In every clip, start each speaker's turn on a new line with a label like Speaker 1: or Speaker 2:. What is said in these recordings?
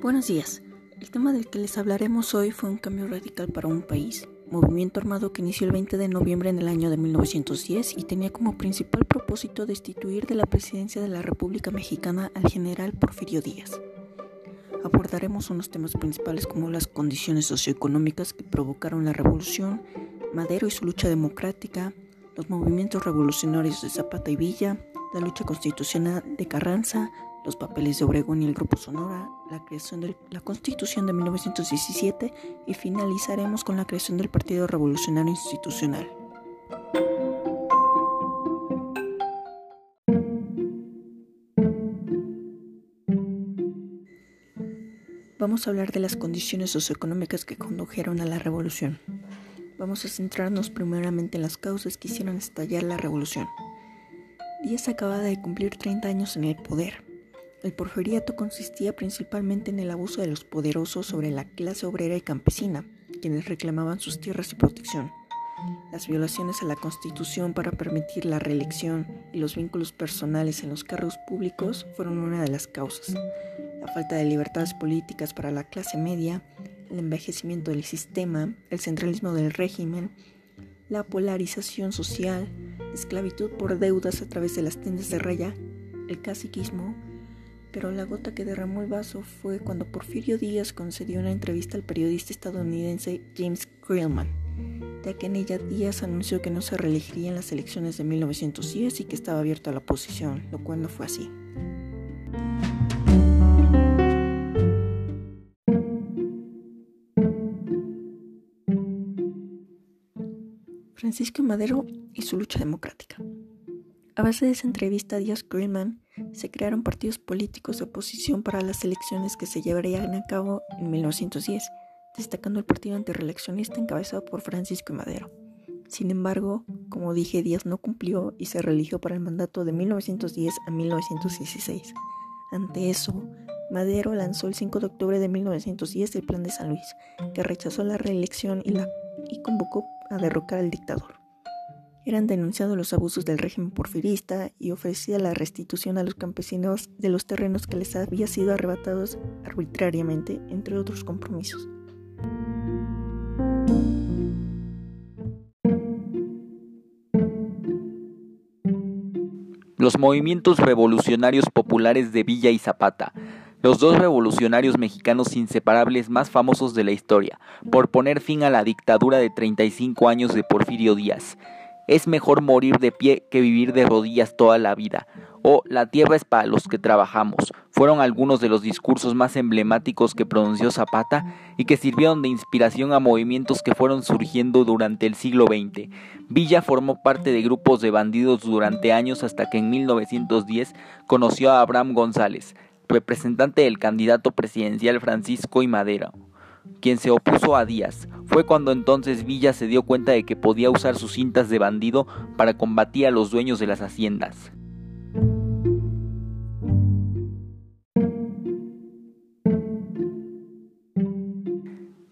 Speaker 1: Buenos días. El tema del que les hablaremos hoy fue un cambio radical para un país, movimiento armado que inició el 20 de noviembre en el año de 1910 y tenía como principal propósito destituir de la presidencia de la República Mexicana al general Porfirio Díaz. Abordaremos unos temas principales como las condiciones socioeconómicas que provocaron la revolución, Madero y su lucha democrática, los movimientos revolucionarios de Zapata y Villa, la lucha constitucional de Carranza, los papeles de Obregón y el Grupo Sonora, la creación de la Constitución de 1917 y finalizaremos con la creación del Partido Revolucionario Institucional. Vamos a hablar de las condiciones socioeconómicas que condujeron a la revolución. Vamos a centrarnos primeramente en las causas que hicieron estallar la revolución. Díaz acababa de cumplir 30 años en el poder el porfiriato consistía principalmente en el abuso de los poderosos sobre la clase obrera y campesina, quienes reclamaban sus tierras y protección. Las violaciones a la Constitución para permitir la reelección y los vínculos personales en los cargos públicos fueron una de las causas. La falta de libertades políticas para la clase media, el envejecimiento del sistema, el centralismo del régimen, la polarización social, esclavitud por deudas a través de las tiendas de raya, el caciquismo, pero la gota que derramó el vaso fue cuando Porfirio Díaz concedió una entrevista al periodista estadounidense James Grillman, ya que en ella Díaz anunció que no se reelegiría en las elecciones de 1910 y que estaba abierto a la oposición, lo cual no fue así. Francisco Madero y su lucha democrática. A base de esa entrevista, Díaz Greenman se crearon partidos políticos de oposición para las elecciones que se llevarían a cabo en 1910, destacando el partido antireeleccionista encabezado por Francisco Madero. Sin embargo, como dije, Díaz no cumplió y se religió para el mandato de 1910 a 1916. Ante eso, Madero lanzó el 5 de octubre de 1910 el Plan de San Luis, que rechazó la reelección y, la, y convocó a derrocar al dictador. Eran denunciados los abusos del régimen porfirista y ofrecía la restitución a los campesinos de los terrenos que les había sido arrebatados arbitrariamente, entre otros compromisos.
Speaker 2: Los movimientos revolucionarios populares de Villa y Zapata los dos revolucionarios mexicanos inseparables más famosos de la historia, por poner fin a la dictadura de 35 años de Porfirio Díaz. Es mejor morir de pie que vivir de rodillas toda la vida. O la tierra es para los que trabajamos. Fueron algunos de los discursos más emblemáticos que pronunció Zapata y que sirvieron de inspiración a movimientos que fueron surgiendo durante el siglo XX. Villa formó parte de grupos de bandidos durante años hasta que en 1910 conoció a Abraham González, representante del candidato presidencial Francisco y Madera quien se opuso a Díaz. Fue cuando entonces Villa se dio cuenta de que podía usar sus cintas de bandido para combatir a los dueños de las haciendas.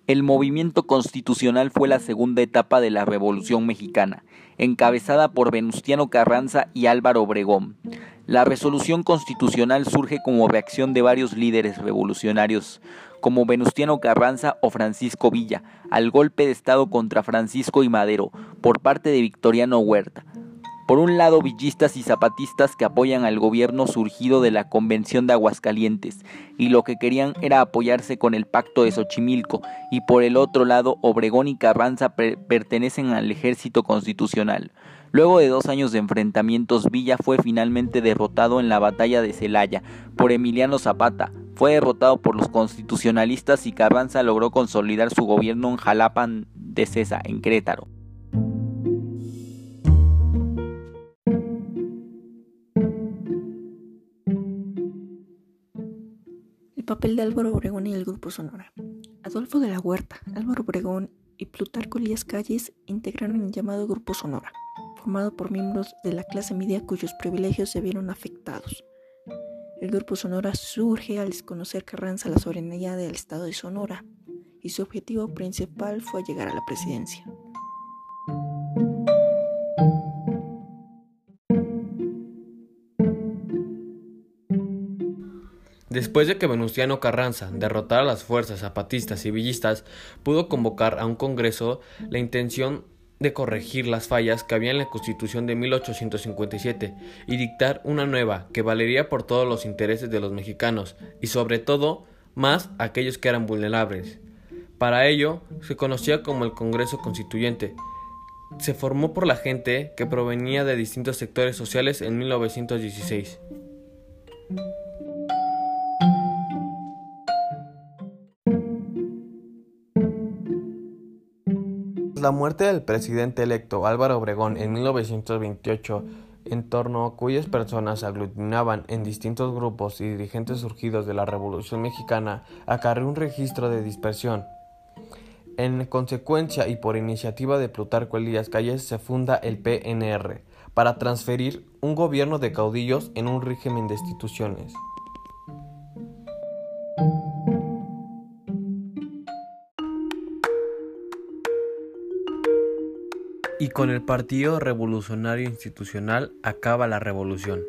Speaker 2: El movimiento constitucional fue la segunda etapa de la Revolución Mexicana, encabezada por Venustiano Carranza y Álvaro Obregón. La resolución constitucional surge como reacción de varios líderes revolucionarios, como Venustiano Carranza o Francisco Villa, al golpe de Estado contra Francisco y Madero por parte de Victoriano Huerta. Por un lado, villistas y zapatistas que apoyan al gobierno surgido de la Convención de Aguascalientes y lo que querían era apoyarse con el Pacto de Xochimilco, y por el otro lado, Obregón y Carranza pertenecen al ejército constitucional. Luego de dos años de enfrentamientos, Villa fue finalmente derrotado en la batalla de Celaya por Emiliano Zapata. Fue derrotado por los constitucionalistas y Carranza logró consolidar su gobierno en Jalapan de Cesa, en Querétaro.
Speaker 1: El papel de Álvaro Obregón y el Grupo Sonora. Adolfo de la Huerta, Álvaro Obregón y Plutarco Elías Calles integraron el llamado Grupo Sonora formado por miembros de la clase media cuyos privilegios se vieron afectados. El grupo Sonora surge al desconocer Carranza la soberanía del estado de Sonora y su objetivo principal fue llegar a la presidencia.
Speaker 3: Después de que Venustiano Carranza derrotara a las fuerzas zapatistas y villistas, pudo convocar a un congreso la intención de corregir las fallas que había en la Constitución de 1857 y dictar una nueva que valería por todos los intereses de los mexicanos y sobre todo más aquellos que eran vulnerables. Para ello se conocía como el Congreso Constituyente. Se formó por la gente que provenía de distintos sectores sociales en 1916. La muerte del presidente electo Álvaro Obregón en 1928, en torno a cuyas personas se aglutinaban en distintos grupos y dirigentes surgidos de la Revolución Mexicana, acarreó un registro de dispersión. En consecuencia y por iniciativa de Plutarco Elías Calles se funda el PNR, para transferir un gobierno de caudillos en un régimen de instituciones. Y con el Partido Revolucionario Institucional acaba la revolución.